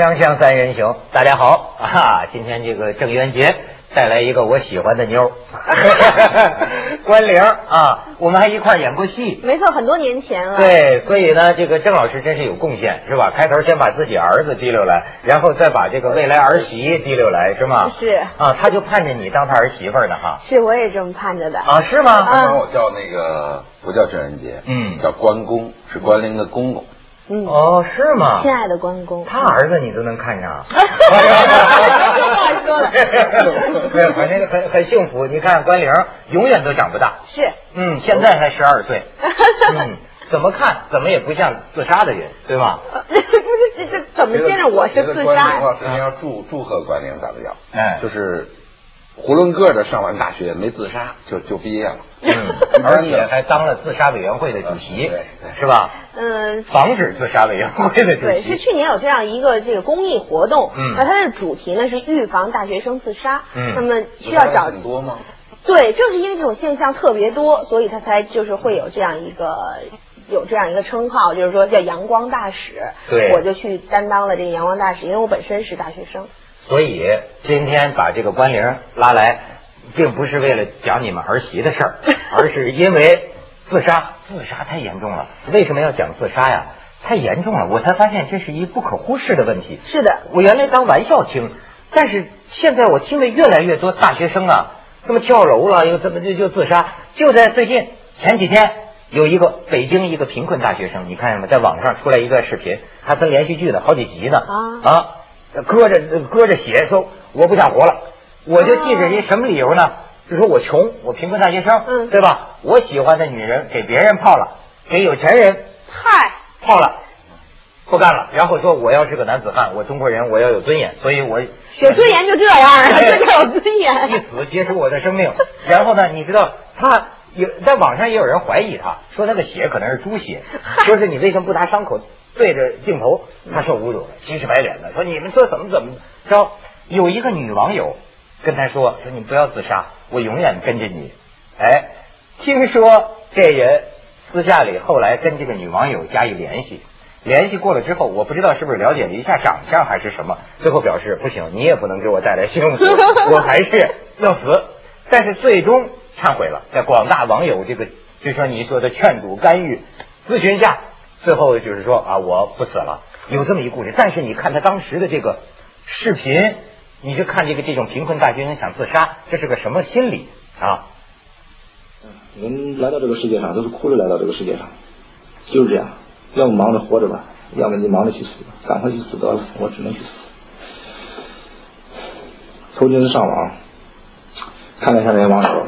锵锵三人行，大家好啊！今天这个郑渊洁带来一个我喜欢的妞儿，关玲啊，我们还一块演过戏。没错，很多年前了。对，所以呢，这个郑老师真是有贡献，是吧？开头先把自己儿子提溜来，然后再把这个未来儿媳提溜来，是吗？是啊，他就盼着你当他儿媳妇呢，哈。是，我也这么盼着的。啊，是吗？啊当时我叫那个不叫郑渊洁，嗯叫关公，是关灵的公公。嗯，哦，是吗？亲爱的关公，他儿子你都能看上，话说了对，反正 很很幸福。你看关玲永远都长不大，是，嗯，现在才十二岁，嗯，怎么看怎么也不像自杀的人，对吧？呃不是这这怎么见着我是自杀啊，？首先要祝祝贺关玲咋的样？哎就是囫囵个的上完大学没自杀就就毕业了，嗯，而且还当了自杀委员会的主席对对，是吧？嗯，防止自杀委员会的主对，是。去年有这样一个这个公益活动，嗯那它的主题呢是预防大学生自杀，嗯那么需要找很多吗？对，正是因为这种现象特别多，所以他才就是会有这样一个有这样一个称号，就是说叫阳光大使。对我就去担当了这个阳光大使，因为我本身是大学生。所以今天把这个关玲拉来，并不是为了讲你们儿媳的事儿，而是因为自杀，自杀太严重了。为什么要讲自杀呀？太严重了，我才发现这是一不可忽视的问题。是的，我原来当玩笑听，但是现在我听的越来越多大学生啊，这么跳楼了，又怎么就就自杀？就在最近前几天，有一个北京一个贫困大学生，你看见吗？在网上出来一段视频，还分连续剧的，好几集呢。啊啊，搁着搁着血说我不想活了，我就记着一什么理由呢？就说我穷，我贫困大学生，嗯对吧？我喜欢的女人给别人泡了，给有钱人嗨，泡了，不干了。然后说我要是个男子汉，我中国人，我要有尊严，所以我有尊严就这样，哎这 叫有尊严一严。死结束我的生命。然后呢，你知道他有在网上也有人怀疑他，说他的血可能是猪血，说是你为什么不拿伤口对着镜头？他受侮辱了，急赤白脸的说你们说怎么怎么着？有一个女网友跟他说说你不要自杀，我永远跟着你。哎，听说这人私下里后来跟这个女网友加以联系。联系过了之后，我不知道是不是了解了一下长相还是什么，最后表示不行，你也不能给我带来幸福，我还是要死。但是最终忏悔了，在广大网友这个就说你说的劝阻、干预、咨询下，最后就是说啊，我不死了，有这么一故事。但是你看他当时的这个视频，你就看这个这种贫困大学生想自杀，这是个什么心理啊？人来到这个世界上都是哭着来到这个世界上，就是这样，要么忙着活着吧，要么你忙着去死，赶快去死得了，我只能去死。头几次上网，看了一下那些网友，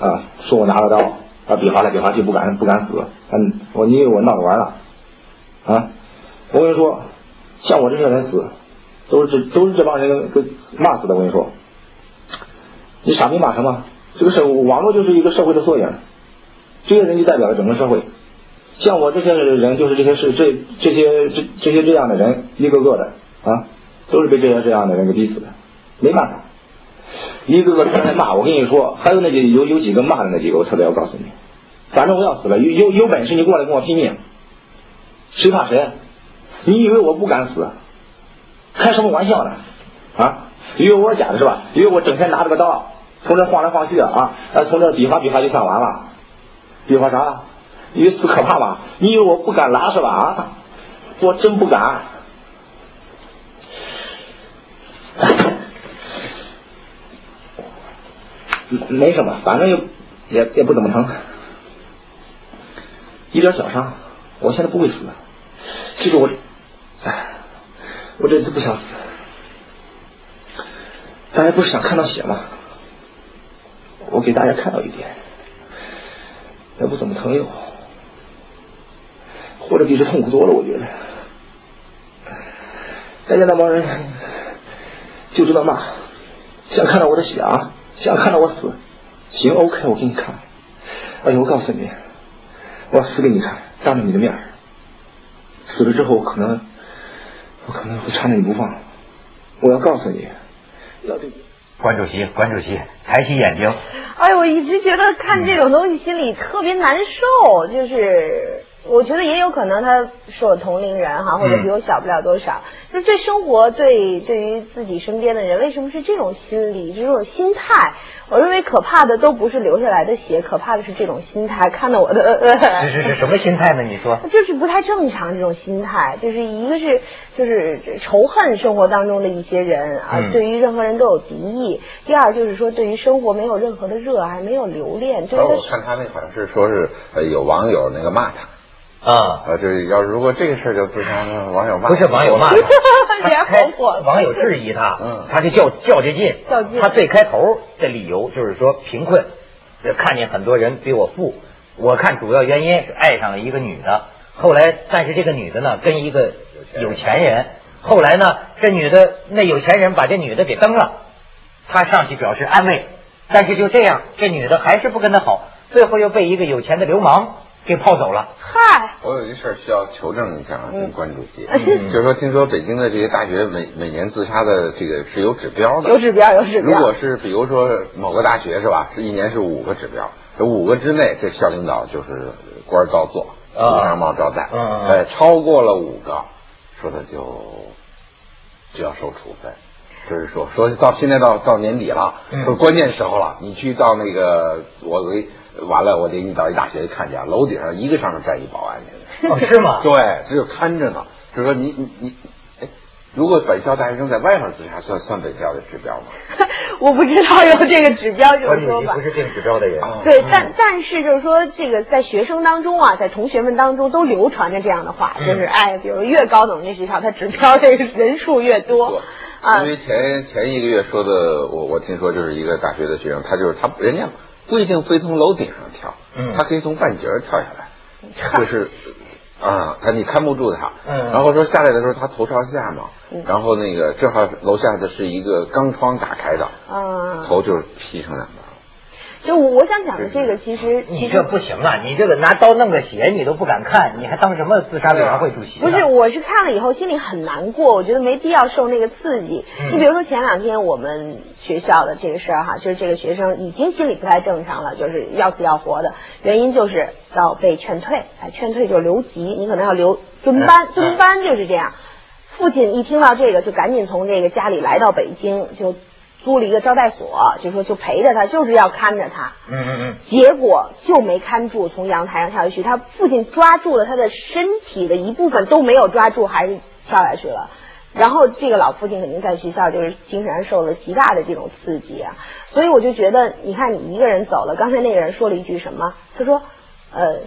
啊，说我拿了刀，啊，比划来比划去，不敢不敢死，嗯，我你以为我闹着玩呢？啊，我跟你说，像我这些人死，都是这都是这帮人给骂死的，我跟你说，你傻逼骂什么？这个社网络就是一个社会的缩影，这些人就代表了整个社会。像我这些人，就是这些是这这些这这些这样的人，一个个的啊，都是被这些这样的人给逼死的，没办法，一个个天天骂。我跟你说，还有那几有有几个骂的那几个，我特别要告诉你，反正我要死了，有有有本事你过来跟我拼命，谁怕谁？你以为我不敢死？开什么玩笑呢？啊，以为我是假的是吧？以为我整天拿着个刀从这晃来晃去的啊，从这比划比划就算完了？比划啥？以为死可怕吧？你以为我不敢拉是吧？啊，我真不敢。没什么，反正也也也不怎么疼，一点小伤，我现在不会死。其实我，哎，我这次不想死，大家不是想看到血吗？我给大家看到一点，也不怎么疼哟，活着比这痛苦多了，我觉得。大家那帮人就知道骂，想看到我的血啊，想看到我死，行，OK，我给你看。而且我告诉你，我要死给你看，当着你的面儿死了之后，我可能我可能会缠着你不放。我要告诉你，要对。关主席，关主席，抬起眼睛。哎，我一直觉得看这种东西心里特别难受，就是我觉得也有可能他是我同龄人哈，或者嗯比我小不了多少。就是对生活，对对于自己身边的人，为什么是这种心理，这种心态？我认为可怕的都不是留下来的血，可怕的是这种心态。看到我的，呃这是是什么心态呢？你说？就是不太正常这种心态，就是一个是就是仇恨生活当中的一些人啊，嗯对于任何人都有敌意；第二就是说对于生活没有任何的热爱，没有留恋，就是而我看他那好像是说是呃有网友那个骂他，啊，呃，这要如果这个事儿就自杀，那网友骂不是网友骂 他，开火网友质疑他，嗯他就较较这劲，较劲他最开头的理由就是说贫困，这看见很多人比我富，我看主要原因是爱上了一个女的，后来但是这个女的呢跟一个有钱人，后来呢这女的那有钱人把这女的给蹬了，他上去表示安慰，但是就这样，这女的还是不跟他好，最后又被一个有钱的流氓给泡走了。嗨，我有一事儿需要求证一下啊，关主席，嗯。就是说听说北京的这些大学每每年自杀的这个是有指标的，有指标有指标。如果是比如说某个大学是吧，是一年是五个指标，这五个之内，这校领导就是官儿照做，啊。乌纱帽照戴，嗯嗯嗯呃，超过了五个，说他就就要受处分。就是说，说到现在到到年底了，嗯说关键时候了，你去到那个我给完了，我领你到一大学去看去啊，楼顶上一个上面站一保安去了。哦，是吗？对，只有看着呢。就是说你你你，哎，如果本校大学生在外面自杀，算算本校的指标吗？我不知道有这个指标这关主种说法席不。是定指标的人。啊对，但但是就是说，这个在学生当中啊，在同学们当中都流传着这样的话，嗯就是哎，比如越高等的学校，它指标这个人数越多啊因。为前前一个月说的，我我听说就是一个大学的学生，他就是他人家不一定非从楼顶上跳，嗯他可以从半截跳下来，就是啊，他你看不住他，嗯然后说下来的时候他头朝下嘛，嗯然后那个正好楼下的是一个钢窗打开的，嗯，头就是劈成两半了。就我我想讲的这个，其实你这不行啊！你这个拿刀弄个血，你都不敢看，你还当什么自杀委员会主席？不是，我是看了以后心里很难过，我觉得没必要受那个刺激。嗯你比如说前两天我们学校的这个事儿哈，就是这个学生已经心理不太正常了，就是要死要活的，原因就是要被劝退，哎，劝退就留级，你可能要留蹲班嗯，蹲班就是这样。父亲一听到这个，就赶紧从这个家里来到北京，就租了一个招待所，就说就陪着他，就是要看着他。嗯嗯嗯，结果就没看住，从阳台上跳下去。他父亲抓住了他的身体的一部分都没有抓住，还是跳下去了。然后这个老父亲肯定在学校就是精神上受了极大的这种刺激啊，所以我就觉得，你看你一个人走了，刚才那个人说了一句什么？他说，呃，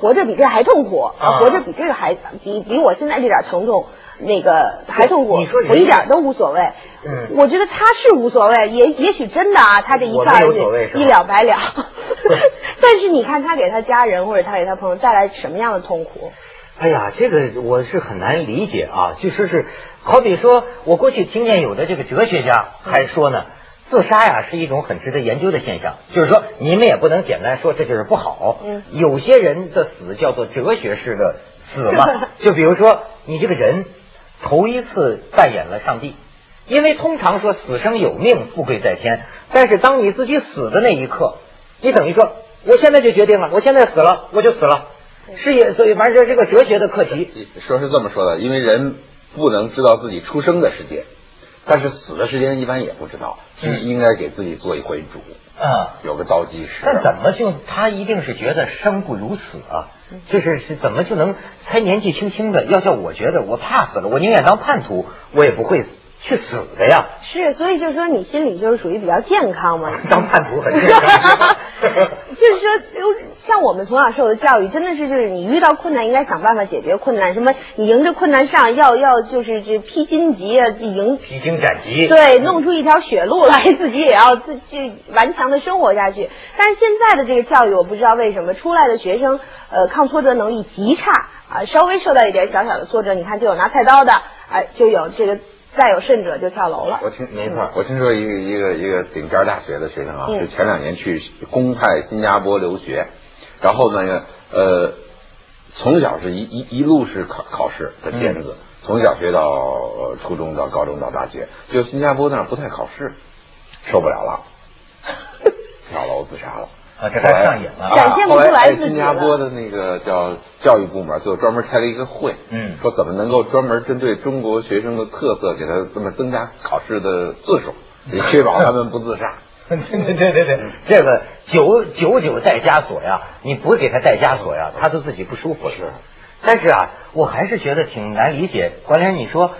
活着比这还痛苦，啊活着比这个还比比我现在这点疼痛那个还痛苦，你说人我一点都无所谓。嗯我觉得他是无所谓，也也许真的啊，他这一我跳下没有所谓是吧去一了百了。但是你看他给他家人或者他给他朋友带来什么样的痛苦？哎呀，这个我是很难理解啊。就说是，好比说，我过去听见有的这个哲学家还说呢，自杀呀是一种很值得研究的现象。就是说，你们也不能简单说这就是不好。嗯有些人的死叫做哲学式的死嘛，就比如说你这个人头一次扮演了上帝。因为通常说死生有命，富贵在天，但是当你自己死的那一刻，你等于说，我现在就决定了，我现在死了，我就死了。是也，所以反正这是个哲学的课题。说是这么说的，因为人不能知道自己出生的时间，但是死的时间一般也不知道，嗯应该给自己做一回主，啊、有个倒计时。但怎么就他一定是觉得生不如死啊？就是是怎么就能才年纪轻轻的，要叫我觉得我怕死了，我宁愿当叛徒，我也不会去死的呀。是，所以就是说你心里就是属于比较健康嘛。当叛徒很健康。就是说，有像我们从小受的教育，真的是就是你遇到困难应该想办法解决困难，什么你迎着困难上，要要就是这披荆棘啊，迎披荆斩棘。对，弄出一条血路来，自己也要自去顽强的生活下去。但是现在的这个教育，我不知道为什么出来的学生，呃，抗挫折能力极差啊，稍微受到一点小小的挫折，你看就有拿菜刀的，哎、就有这个再有甚者就跳楼了。我听没错我听说一个一个一个顶尖大学的学生啊，嗯是前两年去公派新加坡留学，然后呢，呃，从小是一一一路是考考试的尖子，从小学到、呃初中到高中到大学，就新加坡那儿不太考试，受不了了，跳楼自杀了。啊，这还上瘾了。展现不出来自己哎新加坡的那个叫教育部门，最后专门开了一个会，嗯说怎么能够专门针对中国学生的特色，给他这么增加考试的次数，也确保他们不自杀。对对对对对，这个九九九带枷锁呀，你不给他带枷锁呀，他都自己不舒服。是，但是啊，我还是觉得挺难理解。关联，你说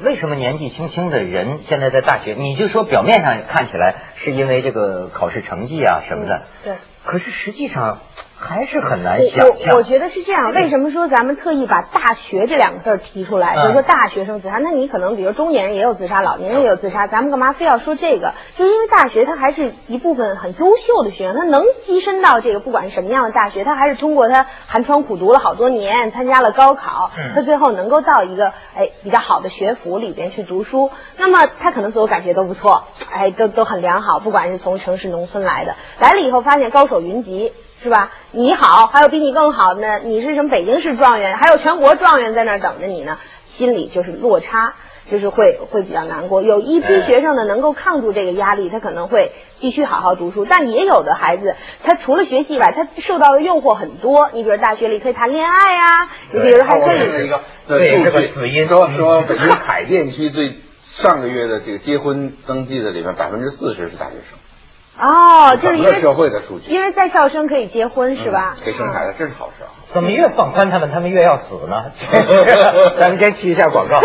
为什么年纪轻轻的人现在在大学，你就说表面上看起来是因为这个考试成绩啊什么的，对。可是实际上还是很难我想象。我我觉得是这样，为什么说咱们特意把大学这两个字提出来？嗯比如说大学生自杀，那你可能比如中年人也有自杀，老年人也有自杀，咱们干嘛非要说这个？就是因为大学它还是一部分很优秀的学生，他能跻身到这个不管是什么样的大学，他还是通过他寒窗苦读了好多年，参加了高考，嗯他最后能够到一个哎比较好的学府里边去读书，那么他可能自我感觉都不错，哎都都很良好，不管是从城市农村来的，来了以后发现高手云集。是吧？你好，还有比你更好的呢。你是什么北京市状元，还有全国状元在那儿等着你呢，心里就是落差，就是会会比较难过。有一批哎学生呢，能够抗住这个压力，他可能会继续好好读书。但也有的孩子，他除了学习以外，他受到的诱惑很多。你比如大学里可以谈恋爱呀、你比如还可以我们是一个对这个数据死因说说北京海淀区最上个月的这个结婚登记的里面，百分之四十是大学生，哦，就是因整个社会的数据，因为在校生可以结婚是吧？可以生孩子，这是好事啊。怎么越放宽他们，他们越要死呢？咱们先去一下广告，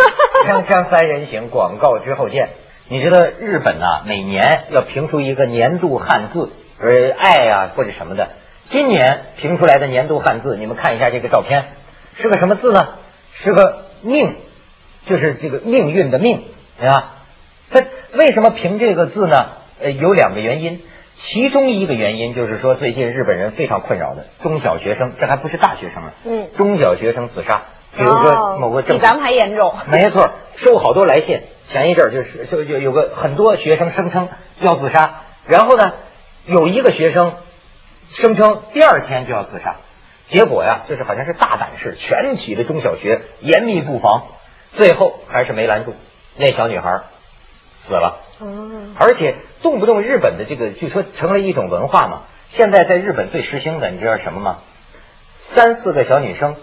锵锵三人行，广告之后见。你知道日本啊、每年要评出一个年度汉字，呃，爱啊、或者什么的。今年评出来的年度汉字，你们看一下这个照片，是个什么字呢？是个命，就是这个命运的命，对吧？他为什么评这个字呢？呃，有两个原因。其中一个原因就是说，最近日本人非常困扰的中小学生，这还不是大学生啊，嗯中小学生自杀，比如说某个政哦比咱们还严重。没错，收好多来信。前一阵儿就是就有有个很多学生声称要自杀，然后呢，有一个学生声称第二天就要自杀，结果呀，就是好像是大阪市全体的中小学严密布防，最后还是没拦住，那小女孩死了。嗯，而且动不动日本的这个，据说成了一种文化嘛。现在在日本最时兴的，你知道什么吗？三四个小女生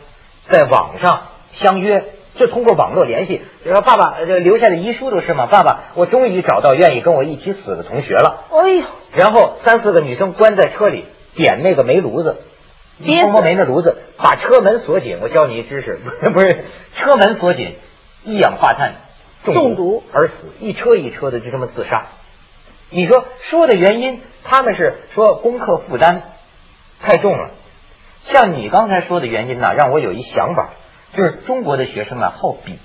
在网上相约，就通过网络联系，就说爸爸呃留下的遗书都是嘛，爸爸，我终于找到愿意跟我一起死的同学了。哎呦，然后三四个女生关在车里，点那个煤炉子，憋死摸摸煤那炉子，把车门锁紧。我教你一知识，不是车门锁紧，一氧化碳中毒而死，一车一车的就这么自杀。你说说的原因，他们是说功课负担太重了。像你刚才说的原因呢，让我有一想法，就是中国的学生啊好比，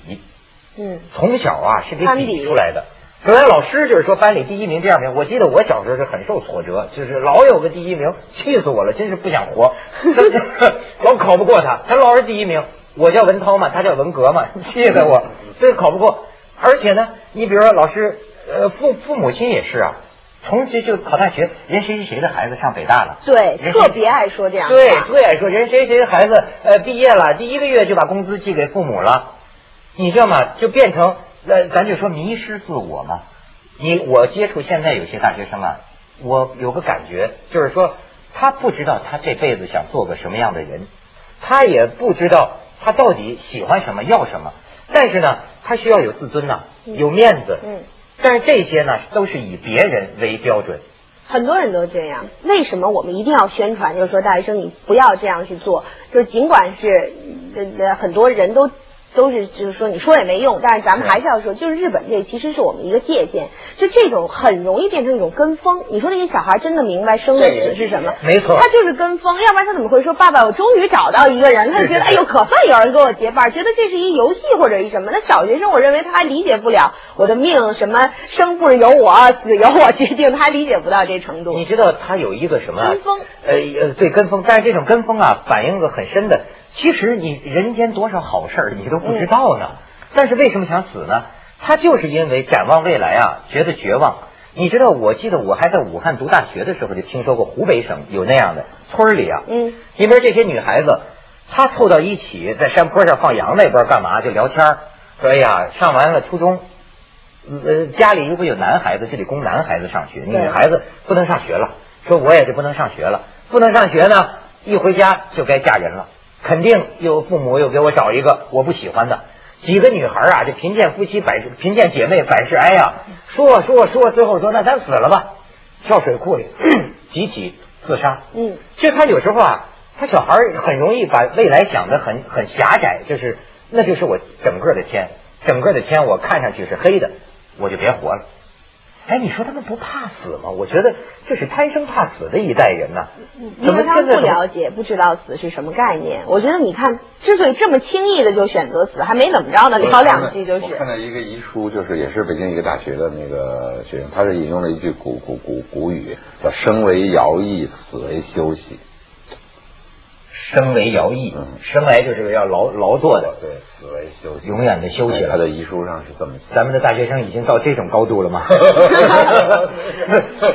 嗯，从小啊是给比出来的。本来，老师就是说班里第一名、第二名。我记得我小时候是很受挫折，就是老有个第一名，气死我了，真是不想活。老考不过他，他老是第一名。我叫文涛嘛，他叫文革嘛，气死我，这考不过。而且呢，你比如说老师，呃，父父母亲也是啊，从这就考大学，人谁谁谁的孩子上北大了，对，特别爱说这样的对，话。最爱说人谁谁的孩子呃毕业了，第一个月就把工资寄给父母了，你知道吗？就变成呃，咱就说迷失自我嘛。你我接触现在有些大学生啊，我有个感觉，就是说他不知道他这辈子想做个什么样的人，他也不知道他到底喜欢什么要什么，但是呢，他需要有自尊呐、有面子，嗯，但是这些呢都是以别人为标准。很多人都这样。为什么我们一定要宣传？就是说，大学生你不要这样去做。就是尽管是呃呃很多人都都是就是说你说也没用，但是咱们还是要说，就是日本这其实是我们一个借鉴。就这种很容易变成一种跟风。你说那些小孩真的明白生跟死是什么？没错他就是跟风，要不然他怎么会说爸爸，我终于找到一个人？他就觉得哎呦，可算有人跟我结伴，觉得这是一游戏或者一什么。那小学生我认为他还理解不了我的命什么生不是由我，死由我决定，他还理解不到这程度。你知道他有一个什么啊跟风呃呃，对跟风，但是这种跟风啊，反映个很深的，其实你人间多少好事儿你都不知道呢。但是为什么想死呢？他就是因为展望未来啊，觉得绝望。你知道，我记得我还在武汉读大学的时候，就听说过湖北省有那样的村儿里啊，嗯，因为这些女孩子，她凑到一起，在山坡上放羊那边干嘛？就聊天儿说哎呀，上完了初中，呃，家里如果有男孩子，就得供男孩子上学，女孩子不能上学了。说我也就不能上学了，不能上学呢，一回家就该嫁人了，肯定有父母又给我找一个我不喜欢的。几个女孩啊，这贫贱夫妻百事贫贱姐妹百事哀呀，说说说，最后说那咱死了吧，跳水库里 集体自杀。嗯，其实他有时候啊，他小孩很容易把未来想的很很狭窄，就是那就是我整个的天，整个的天我看上去是黑的，我就别活了。哎，你说他们不怕死吗？我觉得这是贪生怕死的一代人呐、因为他们不了解，不知道死是什么概念。我觉得你看，之所以这么轻易的就选择死，还没怎么着呢，聊两句就是。我看到一个遗书，就是也是北京一个大学的那个学生，他是引用了一句古古古古语，叫“生为徭役，死为休息生为徭役，嗯生来就是个要劳劳作的”，，对，死为休息，永远的休息了。他的遗书上是这么写。咱们的大学生已经到这种高度了吗？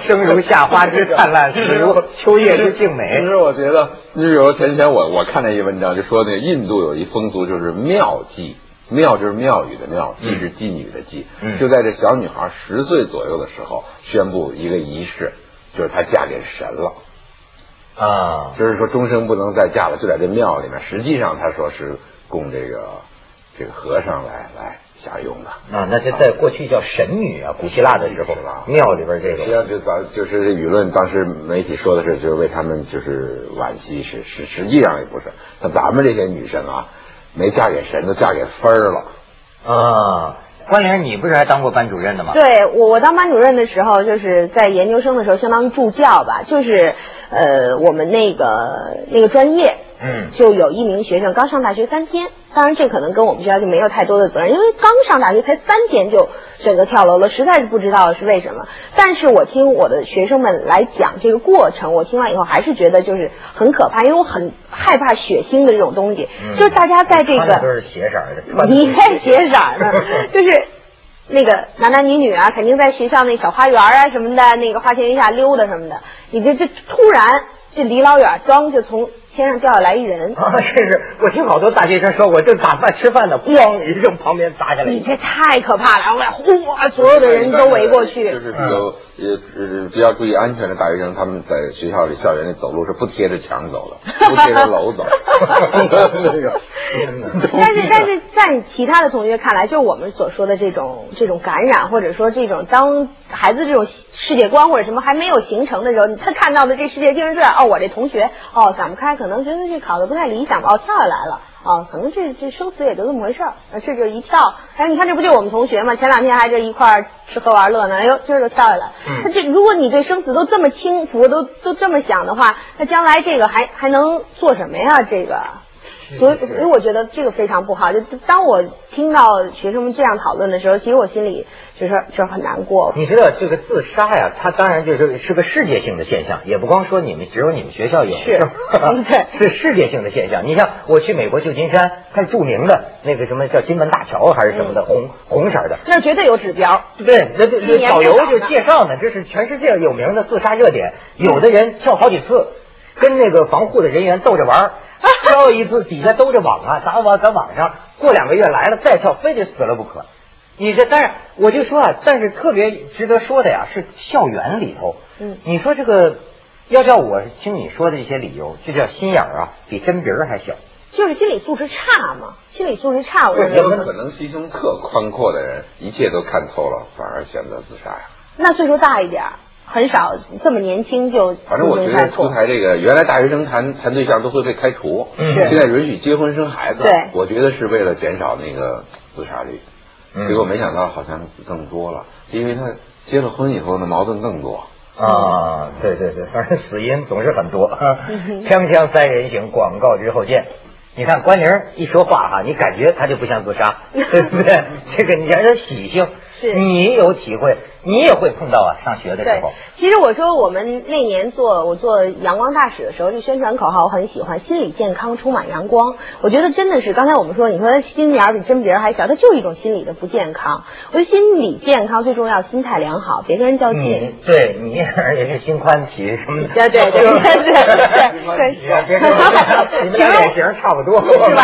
生如夏花之灿烂，死如秋叶之静美其。实我觉得，你比如前前我我看了一文章，就说那个印度有一风俗，就是庙祭，庙就是庙宇的庙，祭是妓女的妓。嗯就在这小女孩十岁左右的时候，宣布一个仪式，就是她嫁给神了。啊，就是说终生不能再嫁了，就在这庙里面。实际上他说是供这个这个和尚来来享用的。啊，那这在过去叫神女啊，古希腊的时候庙里边这实际个上就咱就是舆论，当时媒体说的是，就是为他们就是惋惜，是是实际上也不是。像咱们这些女生啊，没嫁给神，都嫁给分儿了。啊。关玲，你不是还当过班主任的吗？对我，我当班主任的时候，就是在研究生的时候，相当于助教吧，就是呃，我们那个那个专业，嗯就有一名学生刚上大学三天，当然这可能跟我们学校就没有太多的责任，因为刚上大学才三天就选择跳楼了，实在是不知道是为什么。但是我听我的学生们来讲这个过程，我听完以后还是觉得就是很可怕，因为我很害怕血腥的这种东西，嗯就是大家在这个。都是血色的，你在写色儿呢，就是那个男男女女啊，肯定在学校那小花园啊什么的，那个花前月下溜达什么的。你这这突然这离老远装就从天上掉下来一人，啊，这是，我听好多大学生说，我正打饭吃饭呢，咣一声，旁边砸下来。你这太可怕了！然后哗，所有的人都围过去。就是比较也呃比较注意安全的大学生，他们在学校里校园里走路是不贴着墙走的，不贴着楼走。但是，但是在其他的同学看来，就我们所说的这种这种感染，或者说这种当孩子这种世界观或者什么还没有形成的时候，他看到的这世界就是这样。哦，我这同学哦想不开，可能觉得这考的不太理想，哦跳下来了。哦，可能这这生死也就这么回事儿，呃这就一跳，哎，你看这不就我们同学吗？前两天还这一块儿吃喝玩乐呢，哎呦，今儿就跳下来。嗯那这如果你对生死都这么轻浮，都都这么想的话，那将来这个还还能做什么呀？这个。所以，所以我觉得这个非常不好。就当我听到学生们这样讨论的时候，其实我心里就是就是很难过。你知道这个自杀呀，它当然就是是个世界性的现象，也不光说你们只有你们学校有，是对 是世界性的现象。你像我去美国旧金山，它是著名的那个什么叫金门大桥还是什么的，红红色的。那绝对有指标。对，那这这导游就介绍呢，这是全世界有名的自杀热点。有的人跳好几次，跟那个防护的人员逗着玩儿，跳一次底下兜着网啊，砸网在网上，过两个月来了再跳，非得死了不可。你这但是我就说啊，但是特别值得说的呀，是校园里头，嗯你说这个要叫我听你说的这些理由，这叫心眼儿啊，比针鼻儿还小。就是心理素质差嘛，心理素质差，我有觉得没有可能心胸特宽阔的人，一切都看透了，反而选择自杀呀？那岁数大一点儿，很少这么年轻就反正我觉得出台这个，原来大学生谈谈对象都会被开除，嗯现在允许结婚生孩子，对我觉得是为了减少那个自杀率。嗯结果没想到好像更多了，因为他结了婚以后呢，矛盾更多。啊，对对对，反正死因总是很多。嗯锵锵三人行，广告之后见。你看关宁一说话哈，你感觉他就不像自杀，对不对？这个你让人喜庆，是你有体会，你也会碰到啊。上学的时候，，其实我说我们那年做我做阳光大使的时候，这宣传口号我很喜欢，心理健康充满阳光。我觉得真的是刚才我们说，你说心眼儿比针鼻儿还小，它就是一种心理的不健康。我觉得心理健康最重要，心态良好，别跟人较劲。你对你也是心宽体什么的，对对对 对对对心宽体啊别跟我 你们俩脸型差不多，是吧？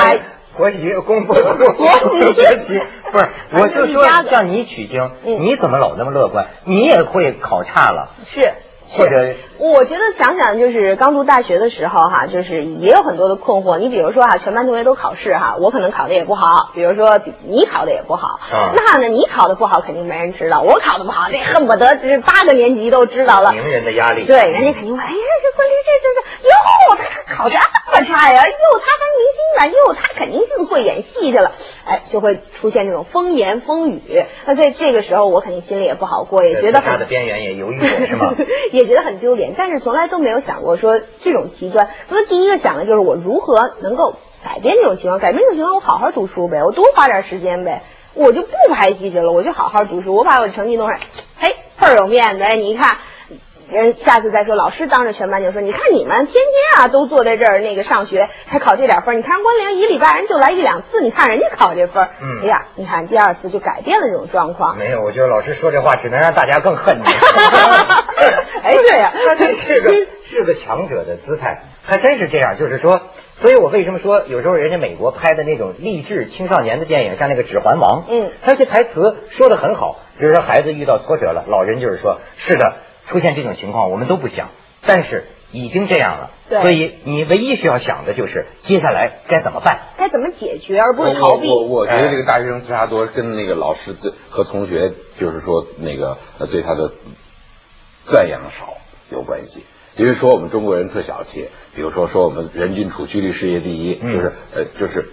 国旗功夫国国旗不是，我就说一家子像你取经，嗯你怎么老那么乐观？你也会考差了。是。或者我觉得想想就是刚读大学的时候哈，就是也有很多的困惑。你比如说哈，全班同学都考试哈，我可能考的也不好，比如说你考的也不好，啊那呢你考的不好肯定没人知道，我考的不好，这恨不得这八个年级都知道了。名人的压力。对，人家肯定会，哎呀，这关键这这这，哟，他考这么差呀，哟，他当明星了，哟，他肯定是会演戏去了，哎，就会出现这种风言风语。那在这个时候，我肯定心里也不好过，也觉得很在自杀的边缘也犹豫过是吗？也觉得很丢脸，但是从来都没有想过说这种极端。所以第一个想的就是我如何能够改变这种情况，改变这种情况，我好好读书呗，我多花点时间呗，我就不拍戏去了，我就好好读书，我把我成绩弄上，嘿，倍儿有面子，哎，你看。人下次再说，老师当着全班就说：“你看你们天天啊都坐在这儿那个上学，才考这点分。你看关凌一礼拜人就来一两次，你看人家考这分哎呀，你看第二次就改变了这种状况。没有，我觉得老师说这话只能让大家更恨你。哎对呀 他这是个是个强者的姿态，还真是这样。就是说，所以我为什么说有时候人家美国拍的那种励志青少年的电影，像那个《指环王》，嗯他这台词说的很好。比如说孩子遇到挫折了，老人就是说，是的，出现这种情况我们都不想，但是已经这样了，对所以你唯一需要想的就是接下来该怎么办。该怎么解决，而不是我逃避。我我觉得这个大学生自杀多跟那个老师对和同学，就是说那个呃对他的赞扬少有关系。因为说我们中国人特小气，比如说说我们人均储蓄率世界第一，嗯就是呃就是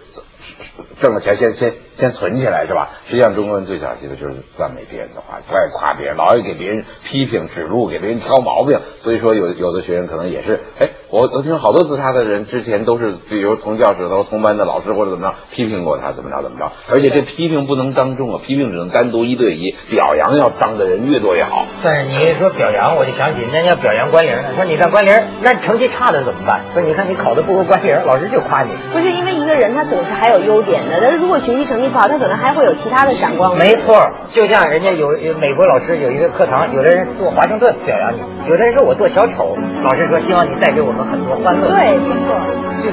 挣了钱先先先存起来是吧？实际上中国人最小气的就是赞美别人的话，不爱夸别人，老爱给别人批评指路，给别人挑毛病。所以说有有的学生可能也是，哎，我我听好多自杀的人之前都是，比如同教室头、同班的老师或者怎么着批评过他，怎么着怎么着。而且这批评不能当众啊，批评只能单独一对一，表扬要当的人越多越好。但是你一说表扬，我就想起人家表扬关凌，说你看关凌，那成绩差的怎么办？说你看你考的不如关凌，老师就夸你。不是因为一个人他总是还有优点的，但是如果学习成绩不好，他可能还会有其他的闪光。没错，就像人家有有美国老师有一个课堂，有的人做华盛顿表扬你，有的人说我做小丑，老师说希望你带给我们很多欢乐。对，没错。就